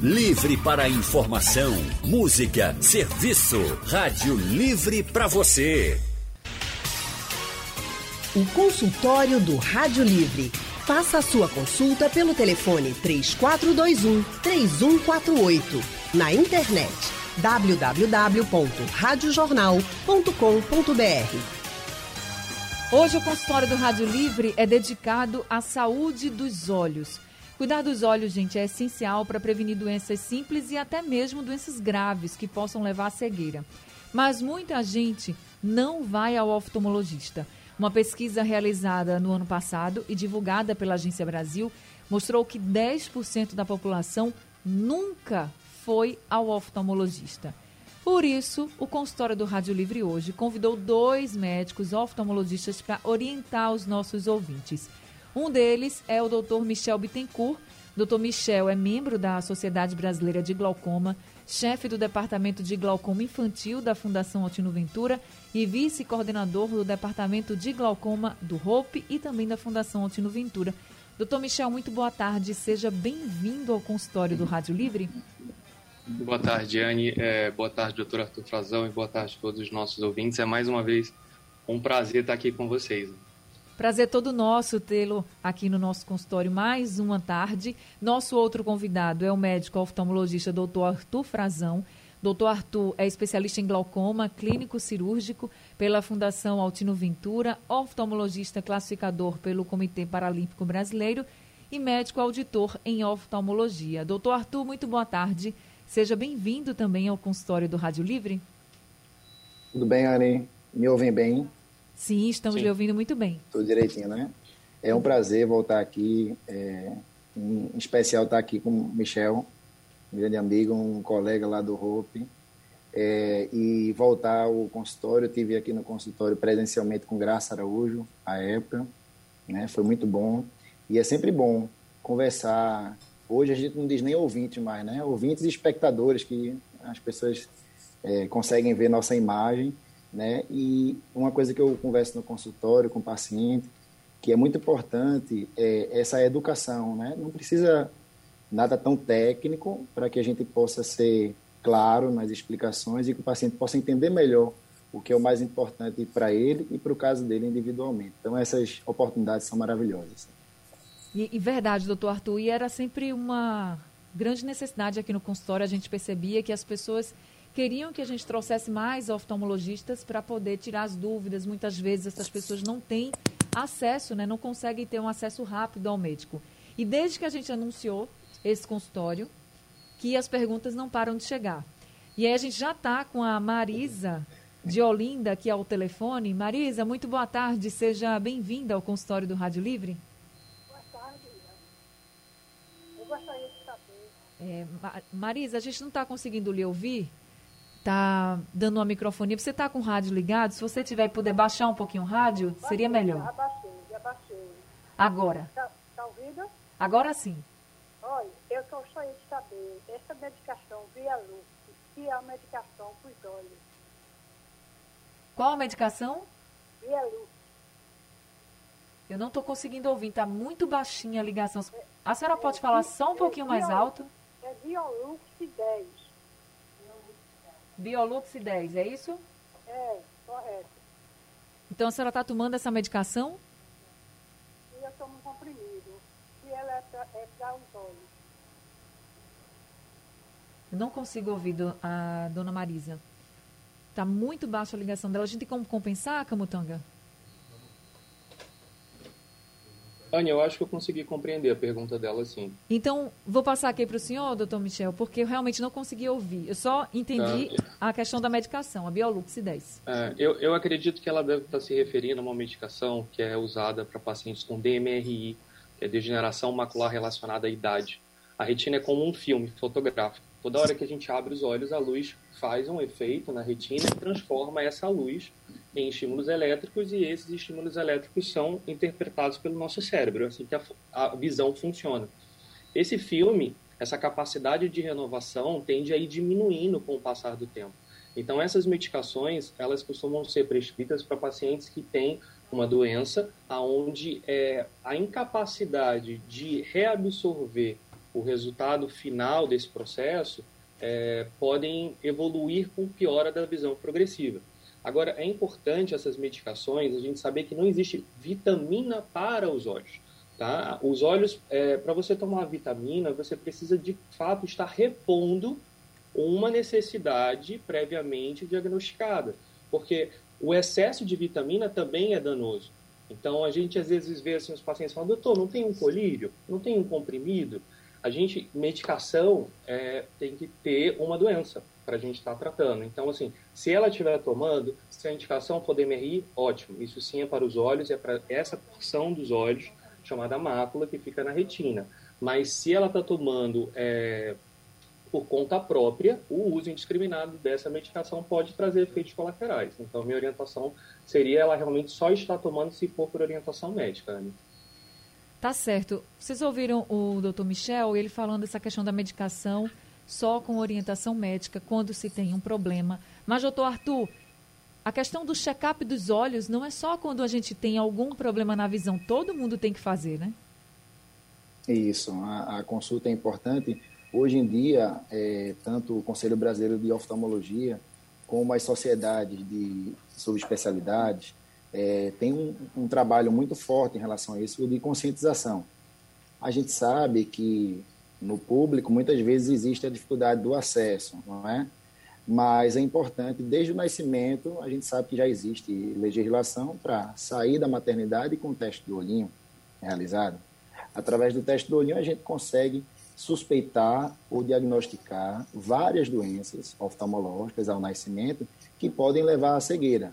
Livre para informação, música, serviço. Rádio Livre para você. O consultório do Rádio Livre. Faça a sua consulta pelo telefone 3421 3148. Na internet www.radiojornal.com.br. Hoje o consultório do Rádio Livre é dedicado à saúde dos olhos. Cuidar dos olhos, gente, é essencial para prevenir doenças simples e até mesmo doenças graves que possam levar à cegueira. Mas muita gente não vai ao oftalmologista. Uma pesquisa realizada no ano passado e divulgada pela Agência Brasil mostrou que 10% da população nunca foi ao oftalmologista. Por isso, o consultório do Rádio Livre hoje convidou dois médicos oftalmologistas para orientar os nossos ouvintes. Um deles é o Dr. Michel Bittencourt. Dr. Michel é membro da Sociedade Brasileira de Glaucoma, chefe do Departamento de Glaucoma Infantil da Fundação Altino Ventura e vice-coordenador do Departamento de Glaucoma do ROPE e também da Fundação Altino Ventura. Doutor Michel, muito boa tarde. Seja bem-vindo ao consultório do Rádio Livre. Boa tarde, Anne. É, boa tarde, doutor Arthur Frazão, e boa tarde a todos os nossos ouvintes. É mais uma vez um prazer estar aqui com vocês. Prazer todo nosso tê-lo aqui no nosso consultório mais uma tarde. Nosso outro convidado é o médico oftalmologista doutor Arthur Frazão. Doutor Arthur é especialista em glaucoma, clínico cirúrgico pela Fundação Altino Ventura, oftalmologista classificador pelo Comitê Paralímpico Brasileiro e médico auditor em oftalmologia. Doutor Arthur, muito boa tarde. Seja bem-vindo também ao consultório do Rádio Livre. Tudo bem, Anne? Me ouvem bem? Sim, estamos Sim. lhe ouvindo muito bem. Tudo direitinho, né? É um prazer voltar aqui, é, em especial estar aqui com o Michel, um grande amigo, um colega lá do Hope, é, e voltar ao consultório. Eu tive aqui no consultório presencialmente com Graça Araújo, à época, né? Foi muito bom. E é sempre bom conversar. Hoje a gente não diz nem ouvintes mais, né? Ouvintes e espectadores, que as pessoas é, conseguem ver nossa imagem né? E uma coisa que eu converso no consultório com o paciente, que é muito importante, é essa educação, né? Não precisa nada tão técnico para que a gente possa ser claro nas explicações e que o paciente possa entender melhor o que é o mais importante para ele e para o caso dele individualmente. Então, essas oportunidades são maravilhosas. E, e, verdade, doutor Arthur, e era sempre uma grande necessidade aqui no consultório, a gente percebia que as pessoas queriam que a gente trouxesse mais oftalmologistas para poder tirar as dúvidas. Muitas vezes essas pessoas não têm acesso, né, não conseguem ter um acesso rápido ao médico. E desde que a gente anunciou esse consultório, que as perguntas não param de chegar. E aí a gente já está com a Marisa de Olinda aqui ao telefone. Marisa, muito boa tarde, seja bem-vinda ao consultório do Rádio Livre. Boa tarde. Eu gostaria de saber. É, Marisa, a gente não está conseguindo lhe ouvir tá dando uma microfonia. Você está com o rádio ligado? Se você tiver e puder baixar um pouquinho o rádio, baixei, seria melhor. Já baixei, já baixei. Agora. Está tá ouvindo? Agora sim. Olha, eu gostaria de saber, essa medicação via luz, que é a medicação para os olhos. Qual a medicação? Via luz. Eu não estou conseguindo ouvir, está muito baixinha a ligação. A senhora pode falar só um pouquinho mais alto? É Violux 10. Biolux 10, é isso? É, correto. Então a senhora está tomando essa medicação? Eu tomo um comprimido. E ela é para é os olhos. Eu não consigo ouvir do, a dona Marisa. Está muito baixa a ligação dela. A gente tem como compensar, Camutanga? Ania, eu acho que eu consegui compreender a pergunta dela, sim. Então, vou passar aqui para o senhor, doutor Michel, porque eu realmente não consegui ouvir. Eu só entendi tá. a questão da medicação, a Biolux 10. É, eu, eu acredito que ela deve estar se referindo a uma medicação que é usada para pacientes com DMRI, que é degeneração macular relacionada à idade. A retina é como um filme fotográfico. Toda hora que a gente abre os olhos, a luz faz um efeito na retina e transforma essa luz em estímulos elétricos e esses estímulos elétricos são interpretados pelo nosso cérebro, assim que a, a visão funciona. Esse filme, essa capacidade de renovação tende a ir diminuindo com o passar do tempo. Então essas medicações, elas costumam ser prescritas para pacientes que têm uma doença aonde é, a incapacidade de reabsorver o resultado final desse processo é, podem evoluir com piora da visão progressiva. Agora, é importante essas medicações a gente saber que não existe vitamina para os olhos. Tá? Os olhos, é, para você tomar vitamina, você precisa de fato estar repondo uma necessidade previamente diagnosticada, porque o excesso de vitamina também é danoso. Então a gente às vezes vê assim, os pacientes falando, doutor, não tem um colírio? Não tem um comprimido? A gente, medicação é, tem que ter uma doença para a gente estar tá tratando. Então, assim, se ela estiver tomando, se a indicação for DMRI, ótimo. Isso sim é para os olhos, é para essa porção dos olhos chamada mácula que fica na retina. Mas se ela está tomando é, por conta própria, o uso indiscriminado dessa medicação pode trazer efeitos colaterais. Então, minha orientação seria ela realmente só estar tomando se for por orientação médica. Né? Tá certo. Vocês ouviram o doutor Michel, ele falando essa questão da medicação só com orientação médica quando se tem um problema. Mas, doutor Arthur, a questão do check-up dos olhos não é só quando a gente tem algum problema na visão, todo mundo tem que fazer, né? Isso, a, a consulta é importante. Hoje em dia, é, tanto o Conselho Brasileiro de Oftalmologia como as sociedades de subespecialidades é, tem um, um trabalho muito forte em relação a isso de conscientização. A gente sabe que no público muitas vezes existe a dificuldade do acesso, não é? mas é importante, desde o nascimento, a gente sabe que já existe legislação para sair da maternidade com o teste do olhinho realizado. Através do teste do olhinho, a gente consegue suspeitar ou diagnosticar várias doenças oftalmológicas ao nascimento que podem levar à cegueira.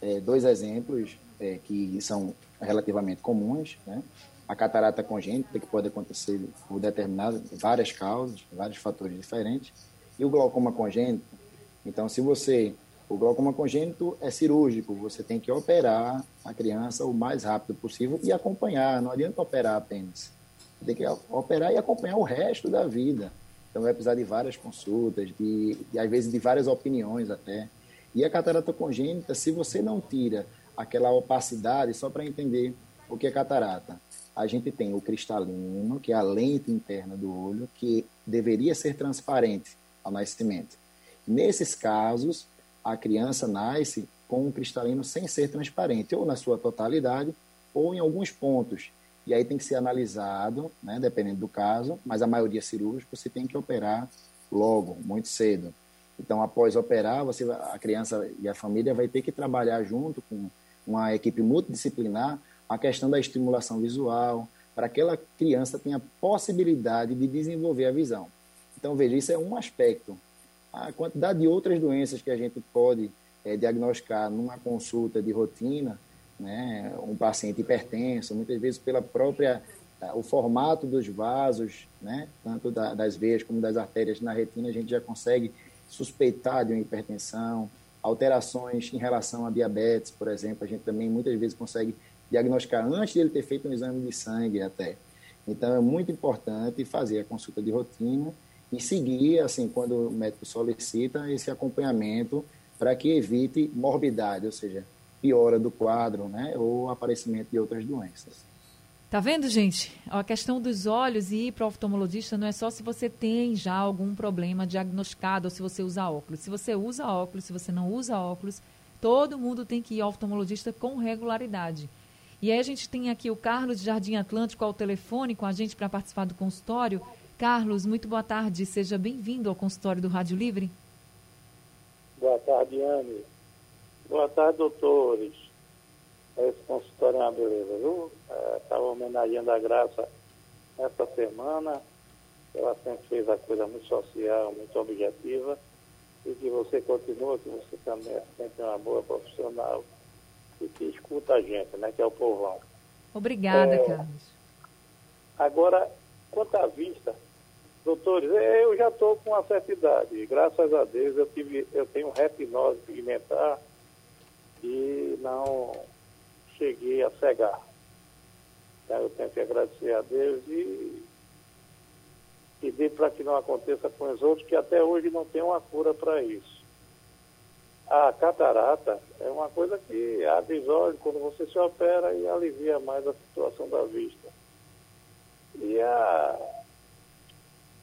É, dois exemplos é, que são relativamente comuns, né? A catarata congênita, que pode acontecer por determinadas, várias causas, vários fatores diferentes, e o glaucoma congênito, então, se você. O glaucoma congênito é cirúrgico, você tem que operar a criança o mais rápido possível e acompanhar, não adianta operar apenas. Tem que operar e acompanhar o resto da vida. Então, vai precisar de várias consultas, de, de às vezes de várias opiniões até. E a catarata congênita, se você não tira aquela opacidade, só para entender o que é catarata, a gente tem o cristalino, que é a lente interna do olho, que deveria ser transparente ao nascimento. Nesses casos, a criança nasce com um cristalino sem ser transparente, ou na sua totalidade, ou em alguns pontos. E aí tem que ser analisado, né, dependendo do caso, mas a maioria cirúrgica você tem que operar logo, muito cedo. Então, após operar, você, a criança e a família vai ter que trabalhar junto com uma equipe multidisciplinar a questão da estimulação visual, para que aquela criança tenha possibilidade de desenvolver a visão. Então, veja, isso é um aspecto a quantidade de outras doenças que a gente pode é, diagnosticar numa consulta de rotina, né, um paciente hipertenso, muitas vezes pela própria o formato dos vasos, né, tanto da, das veias como das artérias na retina, a gente já consegue suspeitar de uma hipertensão, alterações em relação a diabetes, por exemplo, a gente também muitas vezes consegue diagnosticar antes de ele ter feito um exame de sangue até. Então é muito importante fazer a consulta de rotina e seguir, assim, quando o médico solicita, esse acompanhamento para que evite morbidade, ou seja, piora do quadro, né, ou aparecimento de outras doenças. Tá vendo, gente? A questão dos olhos e ir para o oftalmologista não é só se você tem já algum problema diagnosticado ou se você usa óculos. Se você usa óculos, se você não usa óculos, todo mundo tem que ir ao oftalmologista com regularidade. E aí a gente tem aqui o Carlos de Jardim Atlântico ao telefone com a gente para participar do consultório. Carlos, muito boa tarde. Seja bem-vindo ao consultório do Rádio Livre. Boa tarde, Anne. Boa tarde, doutores. Esse consultório é uma beleza, viu? Estava é, homenageando a Graça essa semana. Ela sempre fez a coisa muito social, muito objetiva. E que você continua, que você também é sempre uma boa profissional e que escuta a gente, né? Que é o povão. Obrigada, é, Carlos. Agora, quanto à vista, Doutores, eu já estou com uma certa idade. Graças a Deus eu, tive, eu tenho retinose pigmentar e não cheguei a cegar. Então, eu tenho que agradecer a Deus e pedir para que não aconteça com os outros, que até hoje não tem uma cura para isso. A catarata é uma coisa que abre os olhos quando você se opera e alivia mais a situação da vista. E a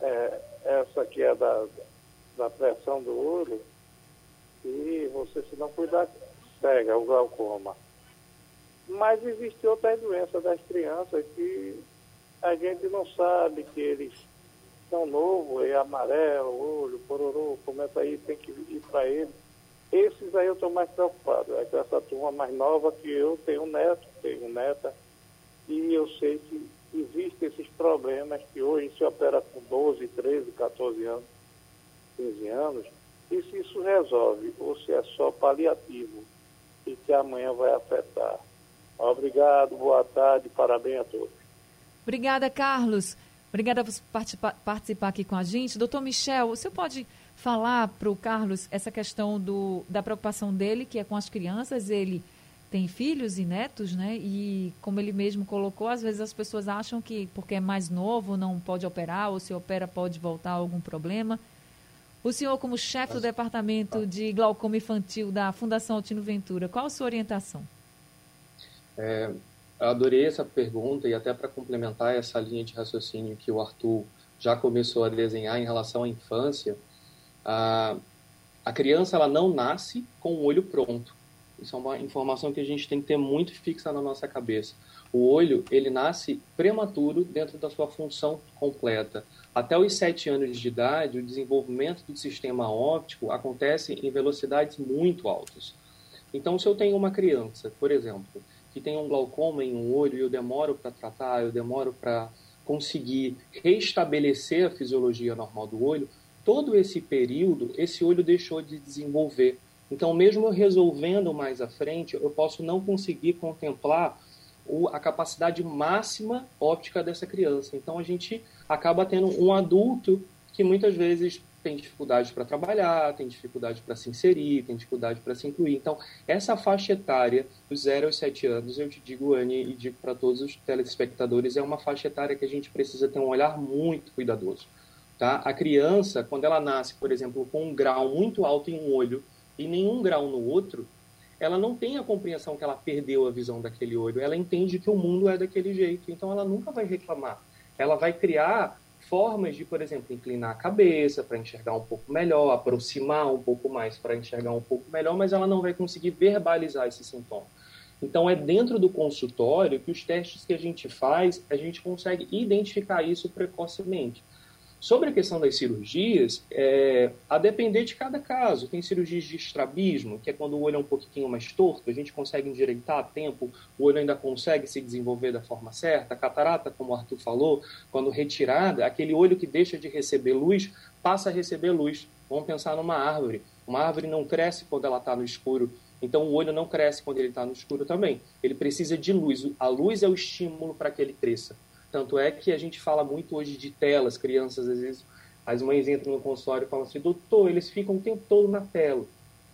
é, essa que é da, da pressão do olho, e você, se não cuidar, pega o glaucoma. Mas existe outras doenças das crianças que a gente não sabe que eles são novos, é amarelo, olho, pororô, começa aí, tem que ir para ele. Esses aí eu estou mais preocupado. É com essa turma mais nova que eu tenho neto, tenho neta, e eu sei que existem esses problemas que hoje se opera com 12, 13, 14 anos, 15 anos, e se isso resolve, ou se é só paliativo e que amanhã vai afetar. Obrigado, boa tarde, parabéns a todos. Obrigada, Carlos. Obrigada por participar aqui com a gente. Doutor Michel, o senhor pode falar para o Carlos essa questão do, da preocupação dele, que é com as crianças? Ele tem filhos e netos, né? E como ele mesmo colocou, às vezes as pessoas acham que porque é mais novo não pode operar, ou se opera pode voltar algum problema. O senhor, como chefe do departamento de glaucoma infantil da Fundação Altino Ventura, qual a sua orientação? É, eu adorei essa pergunta e até para complementar essa linha de raciocínio que o Arthur já começou a desenhar em relação à infância, a, a criança ela não nasce com o olho pronto. Isso é uma informação que a gente tem que ter muito fixa na nossa cabeça. O olho, ele nasce prematuro dentro da sua função completa. Até os 7 anos de idade, o desenvolvimento do sistema óptico acontece em velocidades muito altas. Então, se eu tenho uma criança, por exemplo, que tem um glaucoma em um olho e eu demoro para tratar, eu demoro para conseguir restabelecer a fisiologia normal do olho, todo esse período, esse olho deixou de desenvolver. Então, mesmo resolvendo mais à frente, eu posso não conseguir contemplar o, a capacidade máxima óptica dessa criança. Então, a gente acaba tendo um adulto que muitas vezes tem dificuldade para trabalhar, tem dificuldade para se inserir, tem dificuldade para se incluir. Então, essa faixa etária, dos 0 aos 7 anos, eu te digo, Anne, e digo para todos os telespectadores, é uma faixa etária que a gente precisa ter um olhar muito cuidadoso. Tá? A criança, quando ela nasce, por exemplo, com um grau muito alto em um olho e nenhum grau no outro, ela não tem a compreensão que ela perdeu a visão daquele olho. Ela entende que o mundo é daquele jeito. Então, ela nunca vai reclamar. Ela vai criar formas de, por exemplo, inclinar a cabeça para enxergar um pouco melhor, aproximar um pouco mais para enxergar um pouco melhor, mas ela não vai conseguir verbalizar esse sintoma. Então, é dentro do consultório que os testes que a gente faz, a gente consegue identificar isso precocemente. Sobre a questão das cirurgias, é, a depender de cada caso. Tem cirurgias de estrabismo, que é quando o olho é um pouquinho mais torto, a gente consegue endireitar a tempo, o olho ainda consegue se desenvolver da forma certa. Catarata, como o Arthur falou, quando retirada, aquele olho que deixa de receber luz passa a receber luz. Vamos pensar numa árvore. Uma árvore não cresce quando ela está no escuro, então o olho não cresce quando ele está no escuro também. Ele precisa de luz. A luz é o estímulo para que ele cresça. Tanto é que a gente fala muito hoje de telas, crianças, às vezes, as mães entram no consultório e falam assim, doutor, eles ficam o tempo todo na tela.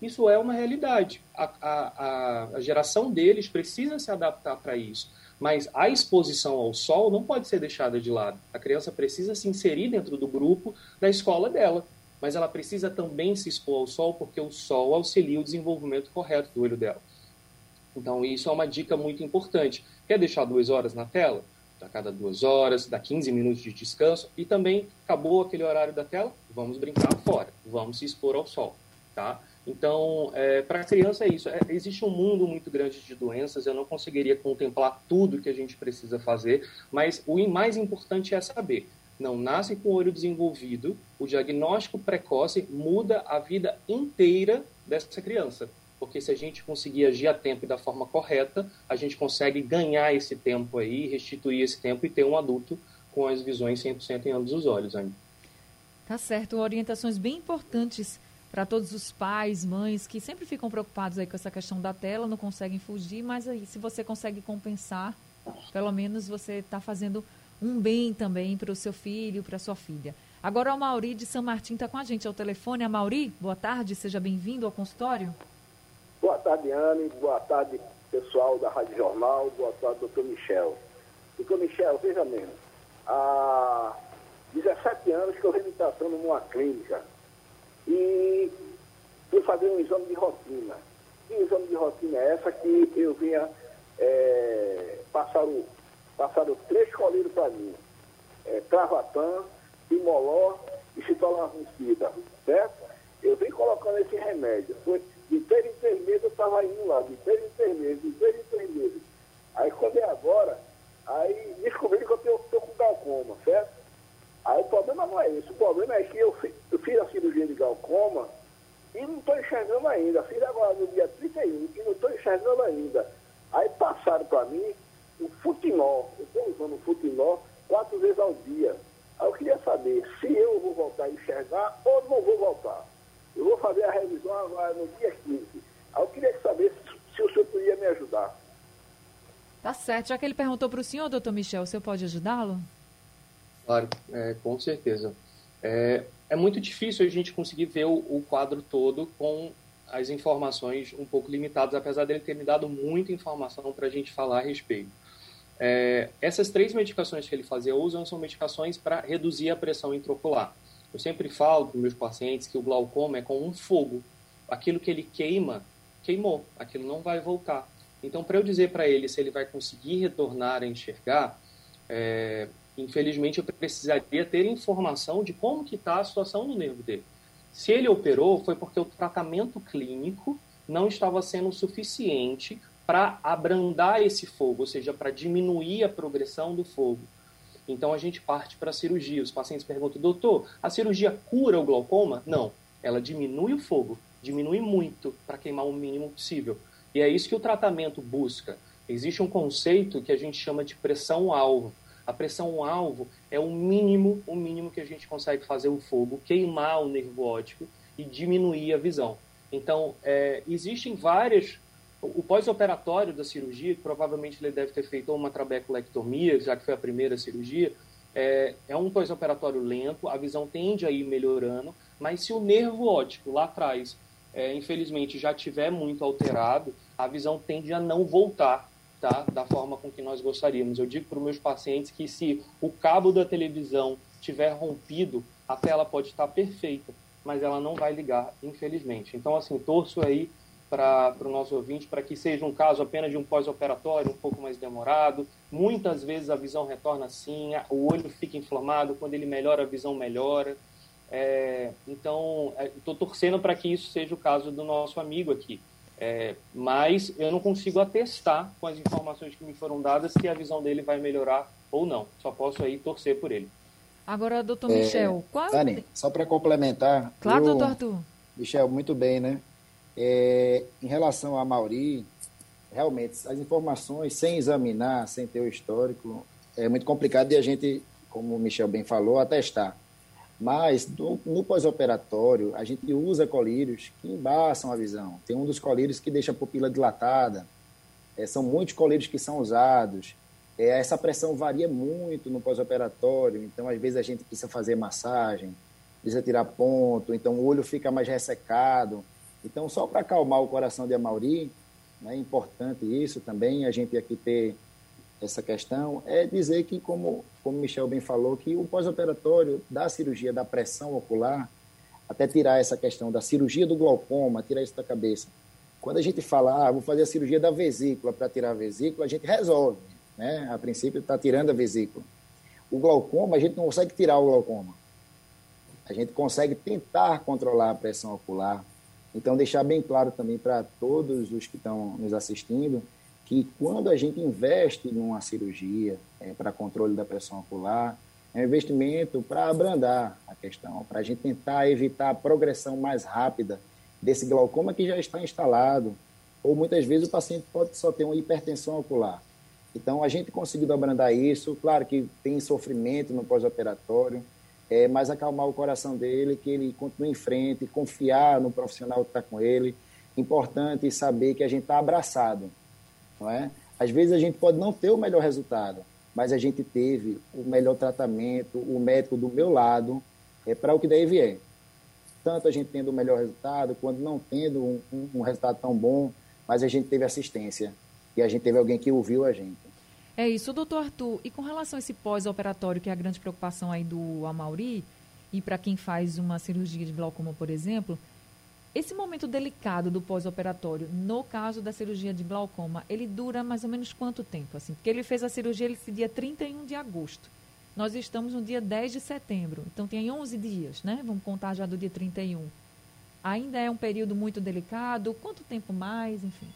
Isso é uma realidade. A, a, a geração deles precisa se adaptar para isso. Mas a exposição ao sol não pode ser deixada de lado. A criança precisa se inserir dentro do grupo da escola dela. Mas ela precisa também se expor ao sol, porque o sol auxilia o desenvolvimento correto do olho dela. Então, isso é uma dica muito importante. Quer deixar duas horas na tela? A cada duas horas, dá 15 minutos de descanso e também acabou aquele horário da tela, vamos brincar fora, vamos se expor ao sol, tá? Então, é, para a criança é isso. É, existe um mundo muito grande de doenças, eu não conseguiria contemplar tudo que a gente precisa fazer, mas o mais importante é saber. Não nasce com o olho desenvolvido, o diagnóstico precoce muda a vida inteira dessa criança porque se a gente conseguir agir a tempo e da forma correta, a gente consegue ganhar esse tempo aí, restituir esse tempo e ter um adulto com as visões 100% em ambos os olhos ainda. Tá certo, orientações bem importantes para todos os pais, mães que sempre ficam preocupados aí com essa questão da tela, não conseguem fugir, mas aí se você consegue compensar, pelo menos você está fazendo um bem também para o seu filho, para sua filha. Agora o Mauri de São Martim está com a gente ao telefone. A Mauri, boa tarde, seja bem-vindo ao consultório. Boa tarde, Anne. Boa tarde, pessoal da Rádio Jornal. Boa tarde, doutor Michel. Doutor Michel, veja mesmo. Há 17 anos que eu venho tratando numa clínica e fui fazer um exame de rotina. Que exame de rotina é essa que eu vinha é, passar o, passaram três colírios para mim. É, Travatan, timoló e citolacida, certo? Eu vim colocando esse remédio. Foi de três em três meses eu estava indo lá, de três em três meses, de três em três meses. Aí quando é agora, aí descobri que eu estou com glaucoma, certo? Aí o problema não é esse, o problema é que eu, eu fiz a cirurgia de glaucoma e não estou enxergando ainda. Fiz agora no dia 31 e não estou enxergando ainda. Aí passaram para mim o futinol. Eu estou usando o futinol quatro vezes ao dia. Aí eu queria saber se eu vou voltar a enxergar ou não vou voltar. Eu vou fazer a revisão agora no dia 15. Aí eu queria saber se, se o senhor podia me ajudar. Tá certo. Já que ele perguntou para o senhor, doutor Michel, o senhor pode ajudá-lo? Claro, é, com certeza. É, é, muito difícil a gente conseguir ver o, o, quadro todo com as informações um pouco limitadas, apesar dele ter me dado muita informação para a gente falar a respeito. É, essas três medicações que ele fazia uso são medicações para reduzir a pressão intraocular. Eu sempre falo para meus pacientes que o glaucoma é como um fogo. Aquilo que ele queima, queimou. Aquilo não vai voltar. Então, para eu dizer para ele se ele vai conseguir retornar a enxergar, é, infelizmente eu precisaria ter informação de como que está a situação no nervo dele. Se ele operou, foi porque o tratamento clínico não estava sendo suficiente para abrandar esse fogo, ou seja, para diminuir a progressão do fogo. Então a gente parte para a cirurgia. Os pacientes perguntam, doutor, a cirurgia cura o glaucoma? Não, ela diminui o fogo, diminui muito para queimar o mínimo possível. E é isso que o tratamento busca. Existe um conceito que a gente chama de pressão-alvo. A pressão-alvo é o mínimo, o mínimo que a gente consegue fazer o fogo, queimar o nervo óptico e diminuir a visão. Então, é, existem várias o pós-operatório da cirurgia, que provavelmente ele deve ter feito uma trabeculectomia, já que foi a primeira cirurgia, é, é um pós-operatório lento, a visão tende a ir melhorando, mas se o nervo óptico lá atrás, é, infelizmente, já tiver muito alterado, a visão tende a não voltar tá, da forma com que nós gostaríamos. Eu digo para os meus pacientes que se o cabo da televisão tiver rompido, a tela pode estar perfeita, mas ela não vai ligar, infelizmente. Então, assim, torço aí para o nosso ouvinte, para que seja um caso apenas de um pós-operatório, um pouco mais demorado. Muitas vezes a visão retorna assim, o olho fica inflamado, quando ele melhora, a visão melhora. É, então, estou é, torcendo para que isso seja o caso do nosso amigo aqui. É, mas eu não consigo atestar com as informações que me foram dadas que a visão dele vai melhorar ou não. Só posso aí torcer por ele. Agora, doutor Michel, é, qual... Dani, só para complementar... Claro, eu, doutor Arthur. Michel, muito bem, né? É, em relação a Mauri, realmente, as informações, sem examinar, sem ter o histórico, é muito complicado de a gente, como o Michel bem falou, atestar. Mas no, no pós-operatório, a gente usa colírios que embaçam a visão. Tem um dos colírios que deixa a pupila dilatada. É, são muitos colírios que são usados. É, essa pressão varia muito no pós-operatório, então às vezes a gente precisa fazer massagem, precisa tirar ponto, então o olho fica mais ressecado. Então, só para acalmar o coração de Amauri, né, é importante isso também, a gente aqui ter essa questão, é dizer que, como, Michel bem falou, que o pós-operatório da cirurgia da pressão ocular, até tirar essa questão da cirurgia do glaucoma, tirar isso da cabeça. Quando a gente fala, ah, vou fazer a cirurgia da vesícula para tirar a vesícula, a gente resolve, né? A princípio está tirando a vesícula. O glaucoma, a gente não consegue tirar o glaucoma. A gente consegue tentar controlar a pressão ocular, então, deixar bem claro também para todos os que estão nos assistindo que quando a gente investe numa cirurgia é, para controle da pressão ocular, é um investimento para abrandar a questão, para a gente tentar evitar a progressão mais rápida desse glaucoma que já está instalado, ou muitas vezes o paciente pode só ter uma hipertensão ocular. Então, a gente conseguiu abrandar isso, claro que tem sofrimento no pós-operatório, é, mas acalmar o coração dele, que ele continue em frente, confiar no profissional que está com ele. Importante saber que a gente está abraçado, não é? Às vezes a gente pode não ter o melhor resultado, mas a gente teve o melhor tratamento, o médico do meu lado, é para o que deve é. Tanto a gente tendo o melhor resultado, quanto não tendo um, um resultado tão bom, mas a gente teve assistência e a gente teve alguém que ouviu a gente. É isso, doutor Arthur. E com relação a esse pós-operatório, que é a grande preocupação aí do Amauri, e para quem faz uma cirurgia de glaucoma, por exemplo, esse momento delicado do pós-operatório, no caso da cirurgia de glaucoma, ele dura mais ou menos quanto tempo? Assim? Porque ele fez a cirurgia esse dia 31 de agosto. Nós estamos no dia 10 de setembro, então tem 11 dias, né? Vamos contar já do dia 31. Ainda é um período muito delicado? Quanto tempo mais, enfim?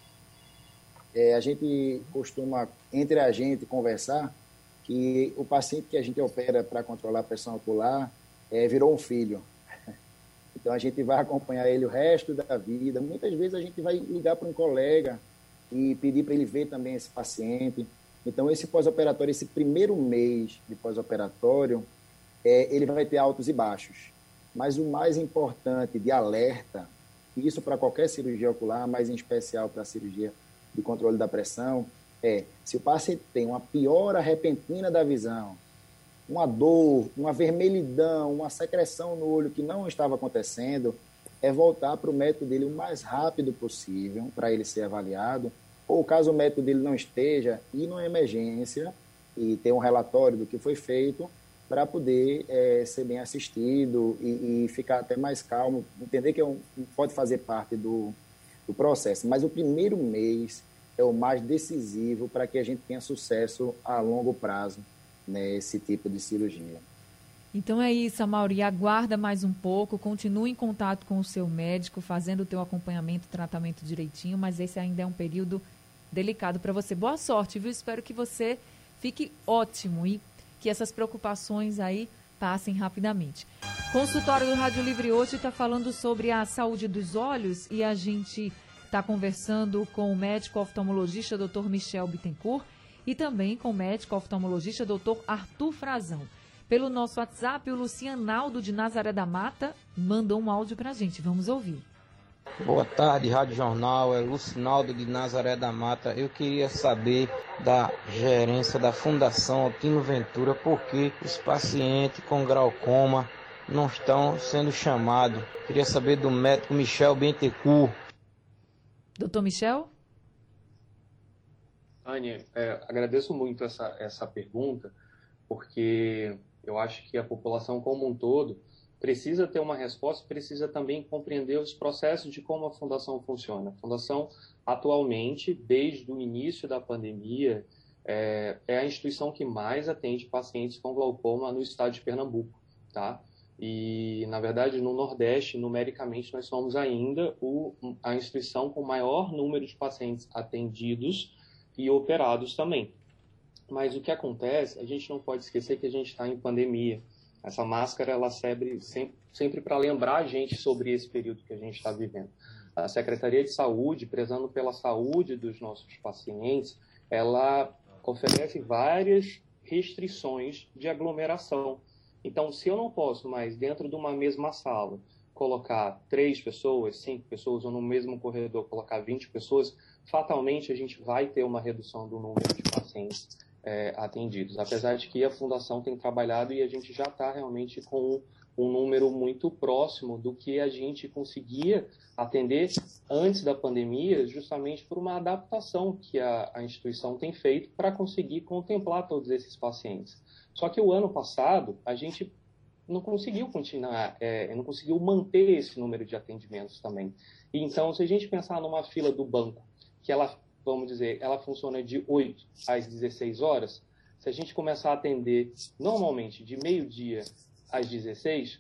É, a gente costuma, entre a gente, conversar que o paciente que a gente opera para controlar a pressão ocular é, virou um filho. Então a gente vai acompanhar ele o resto da vida. Muitas vezes a gente vai ligar para um colega e pedir para ele ver também esse paciente. Então esse pós-operatório, esse primeiro mês de pós-operatório, é, ele vai ter altos e baixos. Mas o mais importante de alerta, isso para qualquer cirurgia ocular, mas em especial para a cirurgia de controle da pressão, é se o paciente tem uma piora repentina da visão, uma dor, uma vermelhidão, uma secreção no olho que não estava acontecendo, é voltar para o método dele o mais rápido possível para ele ser avaliado, ou caso o método dele não esteja, ir numa emergência e ter um relatório do que foi feito para poder é, ser bem assistido e, e, ficar até mais calmo, entender que é um, pode fazer parte do, do processo. Mas o primeiro mês é o mais decisivo para que a gente tenha sucesso a longo prazo nesse tipo de cirurgia. Então é isso, Amauri. Aguarda mais um pouco, continue em contato com o seu médico, fazendo o teu acompanhamento, tratamento direitinho, mas esse ainda é um período delicado para você. Boa sorte, viu? Espero que você fique ótimo e que essas preocupações aí passem rapidamente. Consultório do Rádio Livre hoje está falando sobre a saúde dos olhos e a gente está conversando com o médico oftalmologista Dr. Michel Bittencourt e também com o médico oftalmologista Dr. Arthur Frazão. Pelo nosso WhatsApp, o Lucianaldo de Nazaré da Mata mandou um áudio para a gente. Vamos ouvir. Boa tarde, Rádio Jornal. É Lucinaldo de Nazaré da Mata. Eu queria saber da gerência da Fundação Altino Ventura por que os pacientes com glaucoma não estão sendo chamados. Queria saber do médico Michel Bentecourt. Doutor Michel? Ania, é, agradeço muito essa, essa pergunta, porque eu acho que a população como um todo precisa ter uma resposta, precisa também compreender os processos de como a fundação funciona. A fundação, atualmente, desde o início da pandemia, é, é, a instituição que mais atende pacientes com glaucoma no estado de Pernambuco, tá? E, na verdade, no Nordeste, numericamente, nós somos ainda o, a instituição com maior número de pacientes atendidos e operados também. Mas o que acontece, a gente não pode esquecer que a gente está em pandemia. Essa máscara ela serve sempre, sempre para lembrar a gente sobre esse período que a gente está vivendo. A Secretaria de Saúde, prezando pela saúde dos nossos pacientes, ela oferece várias restrições de aglomeração. Então, se eu não posso mais, dentro de uma mesma sala, colocar três pessoas, cinco pessoas, ou no mesmo corredor colocar 20 pessoas, fatalmente a gente vai ter uma redução do número de pacientes é, atendidos. Apesar de que a Fundação tem trabalhado e a gente já está realmente com um número muito próximo do que a gente conseguia atender antes da pandemia, justamente por uma adaptação que a, a instituição tem feito para conseguir contemplar todos esses pacientes. Só que o ano passado a gente não conseguiu continuar, é, não conseguiu manter esse número de atendimentos também. Então, se a gente pensar numa fila do banco, que ela vamos dizer, ela funciona de 8 às 16 horas, se a gente começar a atender normalmente de meio-dia às 16,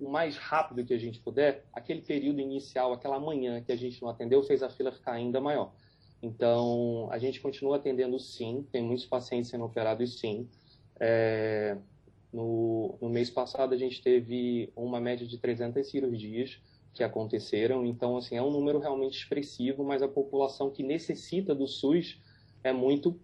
o mais rápido que a gente puder, aquele período inicial, aquela manhã que a gente não atendeu, fez a fila ficar ainda maior. Então, a gente continua atendendo sim, tem muitos pacientes sendo operados sim. É, no, no mês passado, a gente teve uma média de 300 cirurgias, que aconteceram. Então, assim, é um número realmente expressivo, mas a população que necessita do SUS é muito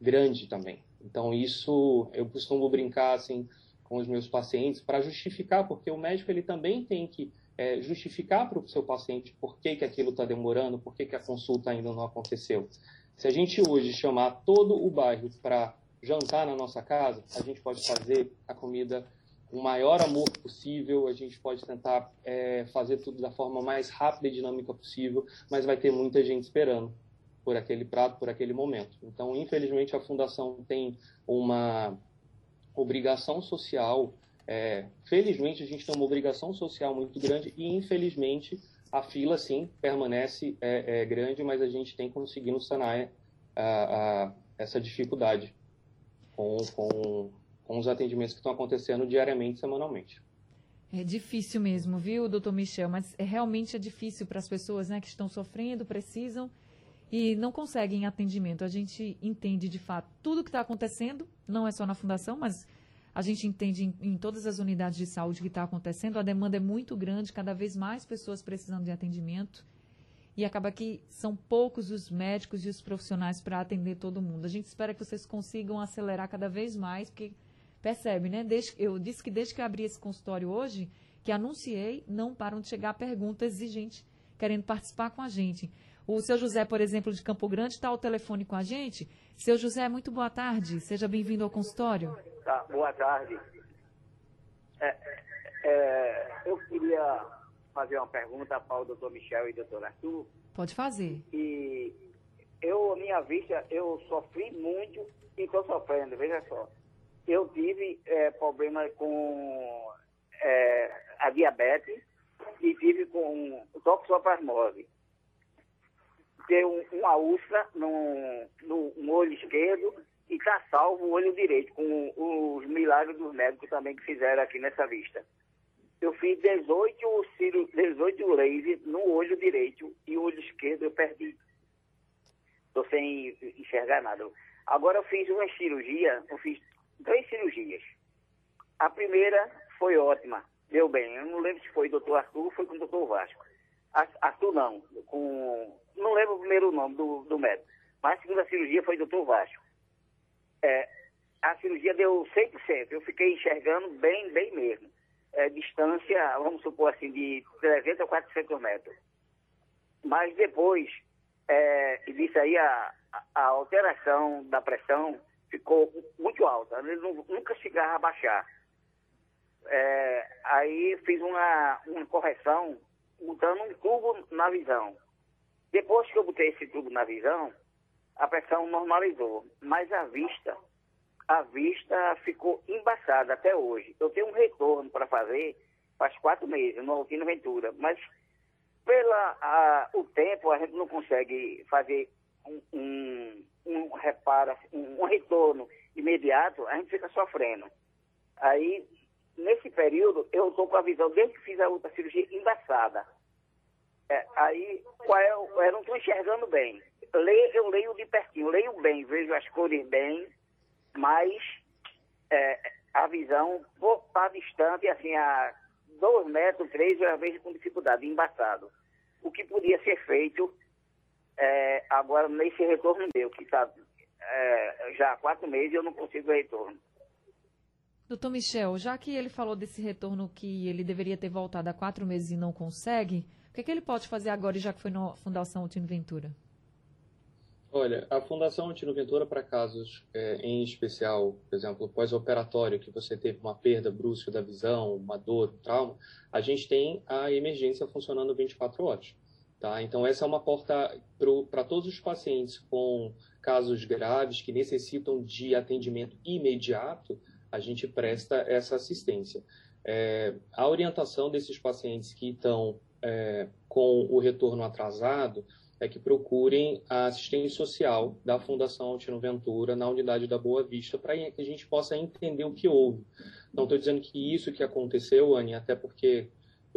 grande também. Então, isso eu costumo brincar assim com os meus pacientes para justificar, porque o médico ele também tem que é, justificar para o seu paciente por que, que aquilo está demorando, por que, que a consulta ainda não aconteceu. Se a gente hoje chamar todo o bairro para jantar na nossa casa, a gente pode fazer a comida o maior amor possível, a gente pode tentar é, fazer tudo da forma mais rápida e dinâmica possível, mas vai ter muita gente esperando por aquele prato, por aquele momento. Então, infelizmente, a Fundação tem uma obrigação social, é, felizmente a gente tem uma obrigação social muito grande e, infelizmente, a fila, sim, permanece é, é grande, mas a gente tem conseguido sanar a, a, essa dificuldade com, com com os atendimentos que estão acontecendo diariamente, semanalmente. É difícil mesmo, viu, doutor Michel? Mas é, realmente é difícil para as pessoas né, que estão sofrendo, precisam e não conseguem atendimento. A gente entende de fato tudo o que está acontecendo, não é só na fundação, mas a gente entende em, em todas as unidades de saúde que está acontecendo. A demanda é muito grande, cada vez mais pessoas precisando de atendimento. E acaba que são poucos os médicos e os profissionais para atender todo mundo. A gente espera que vocês consigam acelerar cada vez mais, porque Percebe, né? Desde, eu disse que desde que eu abri esse consultório hoje, que anunciei, não param de chegar perguntas e gente querendo participar com a gente. O seu José, por exemplo, de Campo Grande, está ao telefone com a gente. Seu José, muito boa tarde. Seja bem-vindo ao consultório. Tá, boa tarde. É, é, eu queria fazer uma pergunta para o doutor Michel e doutor Arthur. Pode fazer. E eu, minha vista, eu sofri muito e estou sofrendo, veja só eu tive é, problema com é, a diabetes e tive com toxoplasmose. Deu um, uma úlcera no, no, no, olho esquerdo e está salvo o olho direito, com os milagres dos médicos também que fizeram aqui nessa vista. Eu fiz 18, 18 laser no olho direito e o olho esquerdo eu perdi. Estou sem enxergar nada. Agora eu fiz uma cirurgia, eu fiz três cirurgias. A primeira foi ótima, deu bem. Eu não lembro se foi doutor Arthur ou foi com o doutor Vasco. Arthur não, com. Não lembro o primeiro nome do, do médico. Mas a segunda cirurgia foi doutor Vasco. É, a cirurgia deu 100%. Eu fiquei enxergando bem, bem mesmo. É, distância, vamos supor assim, de 300 a 400 metros. Mas depois é, disso aí, a, a alteração da pressão ficou muito alta, ele nunca chegava a baixar. É, aí fiz uma, uma correção, botando um tubo na visão. Depois que eu botei esse tubo na visão, a pressão normalizou, mas a vista, a vista ficou embaçada até hoje. Eu tenho um retorno para fazer faz quatro meses no Altino Ventura, mas pela o tempo a gente não consegue fazer um um reparo, um, retorno imediato, a gente fica sofrendo. Aí, nesse período, eu estou com a visão, desde que fiz a outra cirurgia, embaçada. É, aí, qual é, eu não estou enxergando bem. Leio, eu leio de pertinho, leio bem, vejo as cores bem, mas é, a visão está distante, assim, a dois metros, três, eu vejo com dificuldade, embaçado. O que podia ser feito é, agora, nesse retorno meu, que está é, já há quatro meses, eu não consigo retorno. Doutor Michel, já que ele falou desse retorno que ele deveria ter voltado há quatro meses e não consegue, o que, é que ele pode fazer agora, já que foi na Fundação Altino Ventura? Olha, a Fundação Altino Ventura, para casos é, em especial, por exemplo, pós-operatório, que você teve uma perda brusca da visão, uma dor, um trauma, a gente tem a emergência funcionando 24 horas. Tá? Então, essa é uma porta para todos os pacientes com casos graves que necessitam de atendimento imediato, a gente presta essa assistência. É, a orientação desses pacientes que estão é, com o retorno atrasado é que procurem a assistência social da Fundação Altino Ventura na unidade da Boa Vista para que a gente possa entender o que houve. Não estou dizendo que isso que aconteceu, Anne, até porque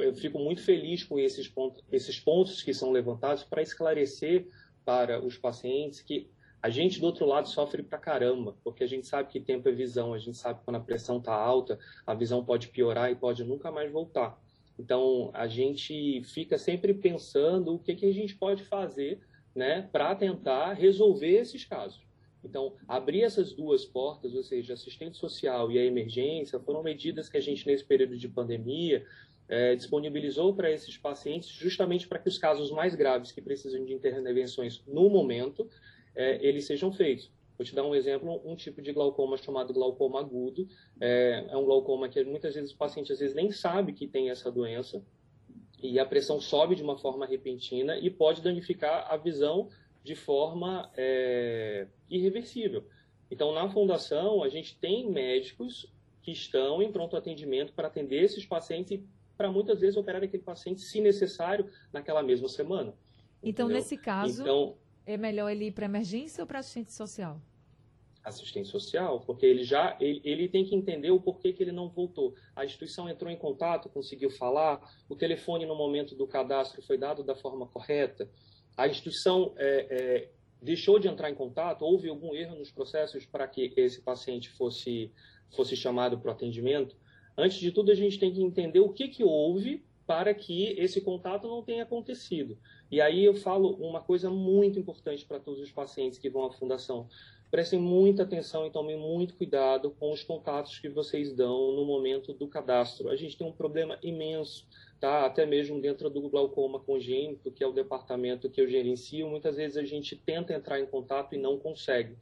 eu fico muito feliz com esses pontos, esses pontos que são levantados para esclarecer para os pacientes que a gente do outro lado sofre pra caramba, porque a gente sabe que tempo é visão, a gente sabe que quando a pressão está alta, a visão pode piorar e pode nunca mais voltar. Então, a gente fica sempre pensando o que, que a gente pode fazer né, para tentar resolver esses casos. Então, abrir essas duas portas, ou seja, assistente social e a emergência, foram medidas que a gente, nesse período de pandemia, é, disponibilizou para esses pacientes justamente para que os casos mais graves que precisam de intervenções no momento, é, eles sejam feitos. Vou te dar um exemplo, um tipo de glaucoma chamado glaucoma agudo. É, é um glaucoma que muitas vezes o paciente às vezes nem sabe que tem essa doença e a pressão sobe de uma forma repentina e pode danificar a visão de forma é, irreversível. Então, na fundação, a gente tem médicos que estão em pronto atendimento para atender esses pacientes e para muitas vezes operar aquele paciente, se necessário, naquela mesma semana. Então, entendeu? nesse caso, então, é melhor ele ir para emergência ou para assistente social? assistente social, porque ele já ele, ele tem que entender o porquê que ele não voltou. A instituição entrou em contato, conseguiu falar, o telefone no momento do cadastro foi dado da forma correta, a instituição é, é, deixou de entrar em contato, houve algum erro nos processos para que esse paciente fosse fosse chamado para o atendimento. Antes de tudo, a gente tem que entender o que, que houve para que esse contato não tenha acontecido. E aí eu falo uma coisa muito importante para todos os pacientes que vão à fundação. Prestem muita atenção e tomem muito cuidado com os contatos que vocês dão no momento do cadastro. A gente tem um problema imenso, tá? até mesmo dentro do glaucoma congênito, que é o departamento que eu gerencio. Muitas vezes a gente tenta entrar em contato e não consegue.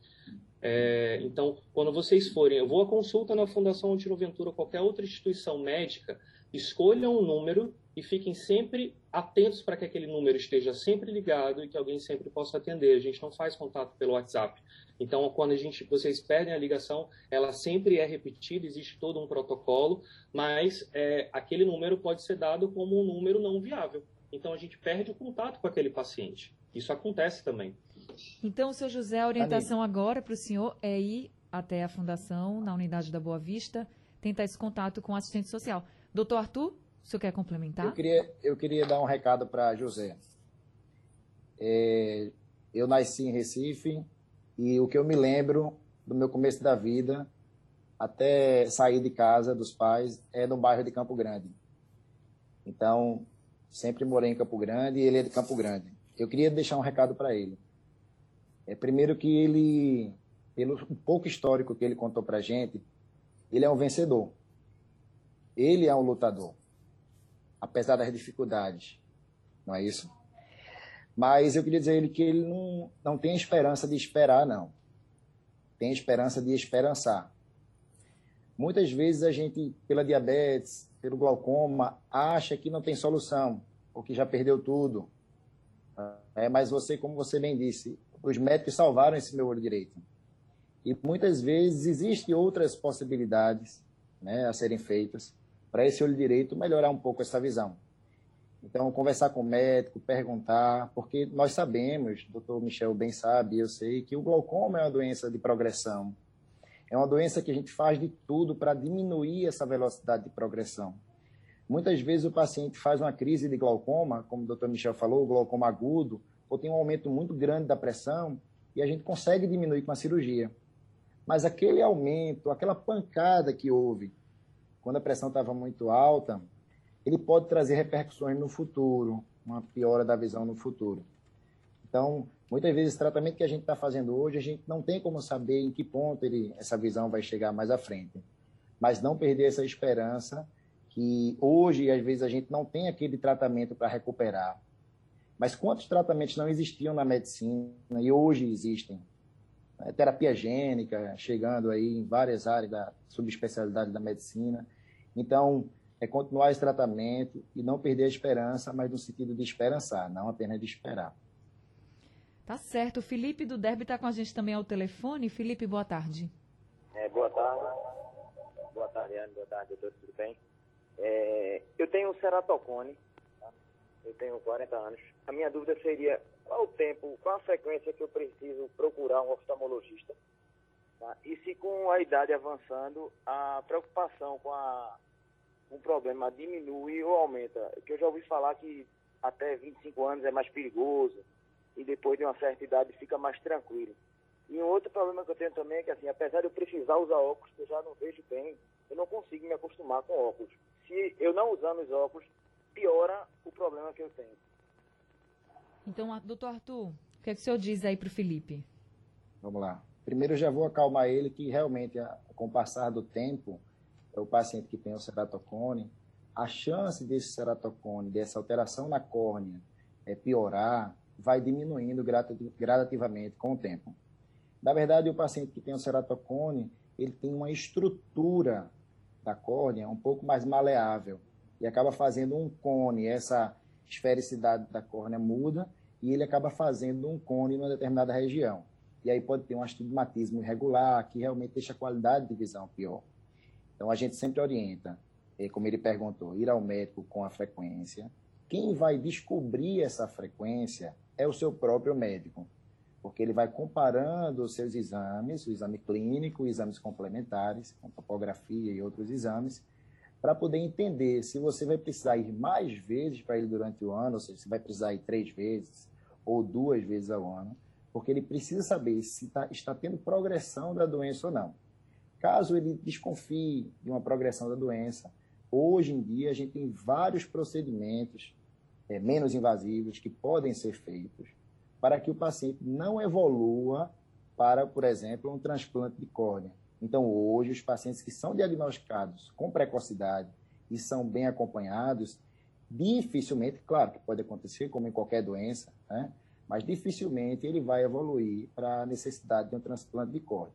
É, então, quando vocês forem, eu vou à consulta na Fundação Antiro Ventura, qualquer outra instituição médica, escolham um número e fiquem sempre atentos para que aquele número esteja sempre ligado e que alguém sempre possa atender. A gente não faz contato pelo WhatsApp. Então, quando a gente, vocês perdem a ligação, ela sempre é repetida, existe todo um protocolo, mas é, aquele número pode ser dado como um número não viável. Então, a gente perde o contato com aquele paciente. Isso acontece também. Então, seu José, a orientação agora para o senhor é ir até a Fundação, na unidade da Boa Vista, tentar esse contato com o assistente social. Doutor Arthur, o senhor quer complementar? Eu queria, eu queria dar um recado para José. É, eu nasci em Recife, e o que eu me lembro do meu começo da vida, até sair de casa dos pais, é no bairro de Campo Grande. Então, sempre morei em Campo Grande e ele é de Campo Grande. Eu queria deixar um recado para ele. É primeiro que ele, pelo pouco histórico que ele contou para gente, ele é um vencedor. Ele é um lutador, apesar das dificuldades. Não é isso? Mas eu queria dizer a ele que ele não, não tem esperança de esperar, não. Tem esperança de esperançar. Muitas vezes a gente, pela diabetes, pelo glaucoma, acha que não tem solução, ou que já perdeu tudo. É, mas você, como você bem disse, os médicos salvaram esse meu olho direito. E muitas vezes existem outras possibilidades né, a serem feitas para esse olho direito melhorar um pouco essa visão. Então, conversar com o médico, perguntar, porque nós sabemos, o doutor Michel bem sabe, eu sei, que o glaucoma é uma doença de progressão. É uma doença que a gente faz de tudo para diminuir essa velocidade de progressão. Muitas vezes o paciente faz uma crise de glaucoma, como o doutor Michel falou, glaucoma agudo, ou tem um aumento muito grande da pressão, e a gente consegue diminuir com a cirurgia. Mas aquele aumento, aquela pancada que houve, quando a pressão estava muito alta, ele pode trazer repercussões no futuro, uma piora da visão no futuro. Então, muitas vezes, o tratamento que a gente está fazendo hoje, a gente não tem como saber em que ponto ele, essa visão vai chegar mais à frente. Mas não perder essa esperança que hoje, às vezes, a gente não tem aquele tratamento para recuperar. Mas quantos tratamentos não existiam na medicina e hoje existem? É, terapia gênica, chegando aí em várias áreas da subespecialidade da medicina. Então, é continuar esse tratamento e não perder a esperança, mas no sentido de esperançar, não apenas de esperar. Tá certo. O Felipe do Derby está com a gente também ao telefone. Felipe, boa tarde. É, boa tarde. Boa tarde, Ana. Boa tarde, doutor. Tudo bem? É, eu tenho ceratocone. Tá? Eu tenho 40 anos. A minha dúvida seria qual o tempo, qual a frequência que eu preciso procurar um oftalmologista? Tá? E se com a idade avançando, a preocupação com a um problema diminui ou aumenta. Que eu já ouvi falar que até 25 anos é mais perigoso e depois de uma certa idade fica mais tranquilo. E um outro problema que eu tenho também é que, assim, apesar de eu precisar usar óculos, eu já não vejo bem, eu não consigo me acostumar com óculos. Se eu não usando os óculos, piora o problema que eu tenho. Então, doutor Arthur, o que, é que o senhor diz aí para o Felipe? Vamos lá. Primeiro já vou acalmar ele que realmente, com o passar do tempo, é o paciente que tem o ceratocone, a chance desse ceratocone, dessa alteração na córnea, é, piorar, vai diminuindo gradativamente com o tempo. Na verdade, o paciente que tem o ceratocone, ele tem uma estrutura da córnea um pouco mais maleável e acaba fazendo um cone, essa esfericidade da córnea muda e ele acaba fazendo um cone em uma determinada região. E aí pode ter um astigmatismo irregular, que realmente deixa a qualidade de visão pior. Então a gente sempre orienta, eh, como ele perguntou, ir ao médico com a frequência. Quem vai descobrir essa frequência é o seu próprio médico. porque ele vai comparando os seus exames, o exame clínico, exames complementares, com topografia e outros exames, para poder entender se você vai precisar ir mais vezes para ele durante o ano, ou seja, se vai precisar ir três vezes ou duas vezes ao ano, porque ele precisa saber se tá, está tendo progressão da doença ou não. Caso ele desconfie de uma progressão da doença, hoje em dia a gente tem vários procedimentos é, menos invasivos que podem ser feitos para que o paciente não evolua para, por exemplo, um transplante de córnea. Então, hoje, os pacientes que são diagnosticados com precocidade e são bem acompanhados, dificilmente, claro que pode acontecer, como em qualquer doença, né? mas dificilmente ele vai evoluir para a necessidade de um transplante de córnea.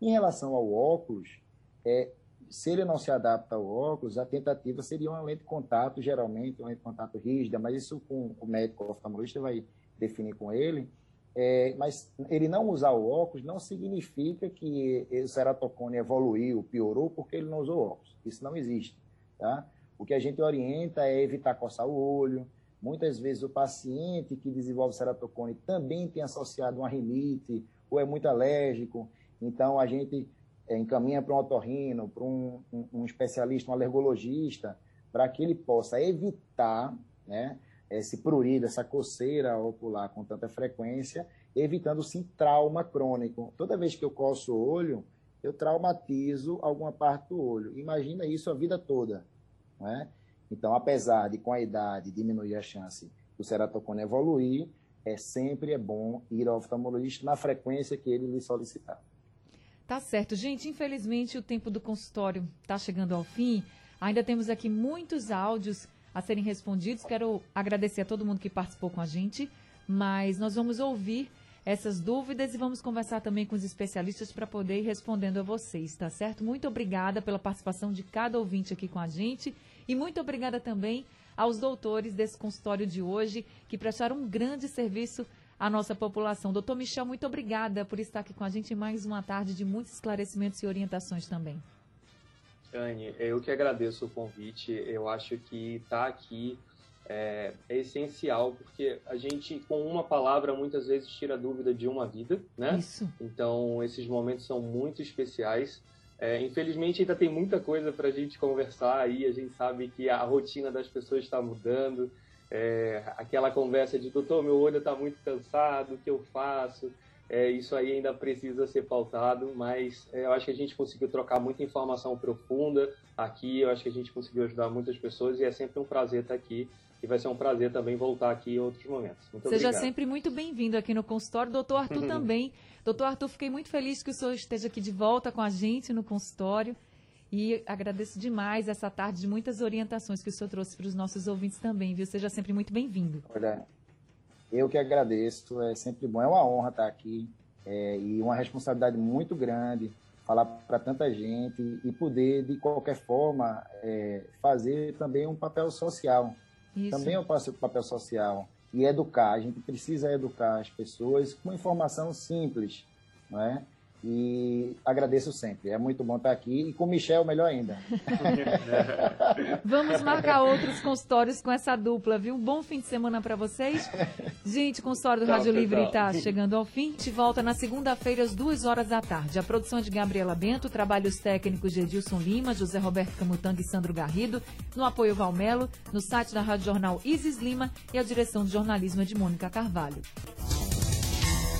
Em relação ao óculos, é, se ele não se adapta ao óculos, a tentativa seria uma lente de contato, geralmente, uma lente de contato rígida, mas isso com o médico oftalmologista vai definir com ele. É, mas ele não usar o óculos não significa que o ceratocone evoluiu, piorou, porque ele não usou óculos. Isso não existe. Tá? O que a gente orienta é evitar coçar o olho. Muitas vezes o paciente que desenvolve ceratocone também tem associado uma rinite ou é muito alérgico. Então a gente é, encaminha para um otorrino, para um, um, um especialista, um alergologista, para que ele possa evitar né, esse prurido, essa coceira ocular com tanta frequência, evitando sim trauma crônico. Toda vez que eu coço o olho, eu traumatizo alguma parte do olho. Imagina isso a vida toda. Não é? Então, apesar de com a idade diminuir a chance do ceratocone evoluir, é sempre é bom ir ao oftalmologista na frequência que ele lhe solicitar. Tá certo. Gente, infelizmente o tempo do consultório está chegando ao fim. Ainda temos aqui muitos áudios a serem respondidos. Quero agradecer a todo mundo que participou com a gente, mas nós vamos ouvir essas dúvidas e vamos conversar também com os especialistas para poder ir respondendo a vocês, tá certo? Muito obrigada pela participação de cada ouvinte aqui com a gente e muito obrigada também aos doutores desse consultório de hoje que prestaram um grande serviço à nossa população. Doutor Michel, muito obrigada por estar aqui com a gente em mais uma tarde de muitos esclarecimentos e orientações também. Anne, eu que agradeço o convite. Eu acho que estar tá aqui é, é, essencial, porque a gente, com uma palavra, muitas vezes tira dúvida de uma vida, né? Isso. Então, esses momentos são muito especiais. É, infelizmente, ainda tem muita coisa para a gente conversar aí. A gente sabe que a rotina das pessoas está mudando. É, aquela conversa de, doutor, meu olho está muito cansado, o que eu faço? É, isso aí ainda precisa ser pautado, mas é, eu acho que a gente conseguiu trocar muita informação profunda aqui, eu acho que a gente conseguiu ajudar muitas pessoas e é sempre um prazer estar aqui e vai ser um prazer também voltar aqui em outros momentos. Muito Seja obrigado. sempre muito bem-vindo aqui no consultório. Doutor Arthur também. Doutor Arthur, fiquei muito feliz que o senhor esteja aqui de volta com a gente no consultório. E agradeço demais essa tarde de muitas orientações que o senhor trouxe para os nossos ouvintes também, viu? Seja sempre muito bem-vindo. Olha, eu que agradeço, é sempre bom, é uma honra estar aqui é, e uma responsabilidade muito grande falar para tanta gente e poder, de qualquer forma, é, fazer também um papel social. Isso. Também eu faço papel social e educar. A gente precisa educar as pessoas com informação simples, não é? E agradeço sempre. É muito bom estar aqui. E com o Michel, melhor ainda. Vamos marcar outros consultórios com essa dupla, viu? Um bom fim de semana para vocês. Gente, o consultório do Rádio Livre está chegando ao fim. Te volta na segunda-feira, às duas horas da tarde. A produção é de Gabriela Bento, trabalhos técnicos de Edilson Lima, José Roberto Camutanga e Sandro Garrido. No apoio Valmelo, no site da Rádio Jornal Isis Lima e a direção de jornalismo é de Mônica Carvalho.